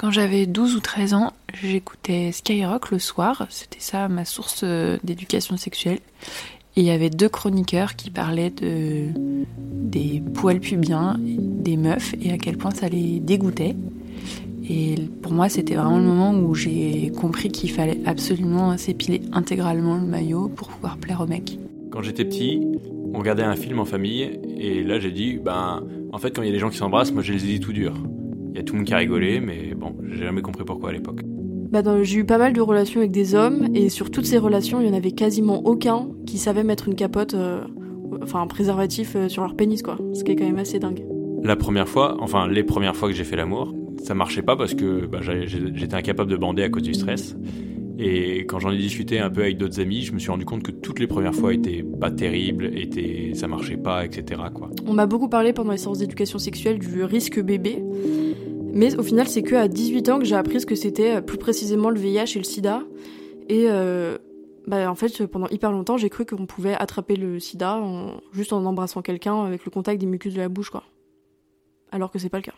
Quand j'avais 12 ou 13 ans, j'écoutais Skyrock le soir, c'était ça ma source euh, d'éducation sexuelle. Et il y avait deux chroniqueurs qui parlaient de des poils pubiens, des meufs et à quel point ça les dégoûtait. Et pour moi, c'était vraiment le moment où j'ai compris qu'il fallait absolument s'épiler intégralement le maillot pour pouvoir plaire aux mecs. Quand j'étais petit, on regardait un film en famille et là j'ai dit, ben, en fait, quand il y a des gens qui s'embrassent, moi j'ai les idées tout durs. Il y a tout le monde qui a rigolé, mais bon, j'ai jamais compris pourquoi à l'époque. Bah j'ai eu pas mal de relations avec des hommes et sur toutes ces relations, il y en avait quasiment aucun qui savait mettre une capote, euh, enfin un préservatif euh, sur leur pénis quoi. Ce qui est quand même assez dingue. La première fois, enfin les premières fois que j'ai fait l'amour, ça marchait pas parce que bah, j'étais incapable de bander à cause du stress. Et quand j'en ai discuté un peu avec d'autres amis, je me suis rendu compte que toutes les premières fois étaient pas terribles, étaient, ça marchait pas, etc. Quoi. On m'a beaucoup parlé pendant les séances d'éducation sexuelle du risque bébé. Mais au final, c'est que à 18 ans que j'ai appris ce que c'était euh, plus précisément le VIH et le sida. Et euh, bah, en fait, pendant hyper longtemps, j'ai cru qu'on pouvait attraper le sida juste en embrassant quelqu'un avec le contact des mucus de la bouche, quoi. Alors que c'est pas le cas.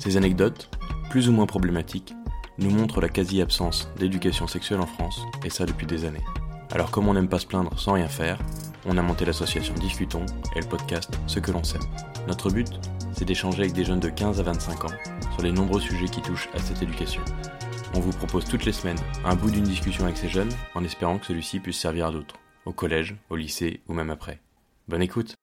Ces anecdotes, plus ou moins problématiques, nous montrent la quasi-absence d'éducation sexuelle en France, et ça depuis des années. Alors comme on n'aime pas se plaindre sans rien faire, on a monté l'association Discutons et le podcast Ce que l'on sait. Notre but c'est d'échanger avec des jeunes de 15 à 25 ans sur les nombreux sujets qui touchent à cette éducation. On vous propose toutes les semaines un bout d'une discussion avec ces jeunes en espérant que celui-ci puisse servir à d'autres, au collège, au lycée ou même après. Bonne écoute